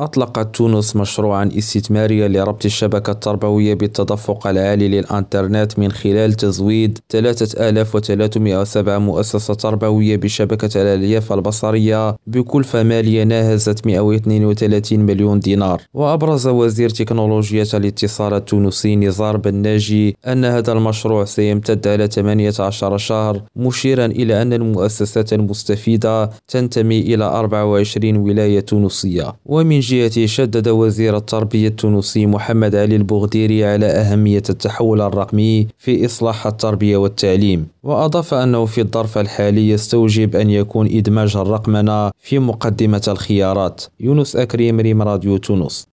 أطلقت تونس مشروعا استثماريا لربط الشبكة التربوية بالتدفق العالي للإنترنت من خلال تزويد 3307 مؤسسة تربوية بشبكة الألياف البصرية بكلفة مالية ناهزت 132 مليون دينار. وأبرز وزير تكنولوجيا الاتصال التونسي نزار بناجي أن هذا المشروع سيمتد على 18 شهر مشيرا إلى أن المؤسسات المستفيدة تنتمي إلى 24 ولاية تونسية. ومن جهته شدد وزير التربية التونسي محمد علي البغديري على أهمية التحول الرقمي في إصلاح التربية والتعليم وأضاف أنه في الظرف الحالي يستوجب أن يكون إدماج الرقمنة في مقدمة الخيارات. يونس أكريم ريم راديو تونس.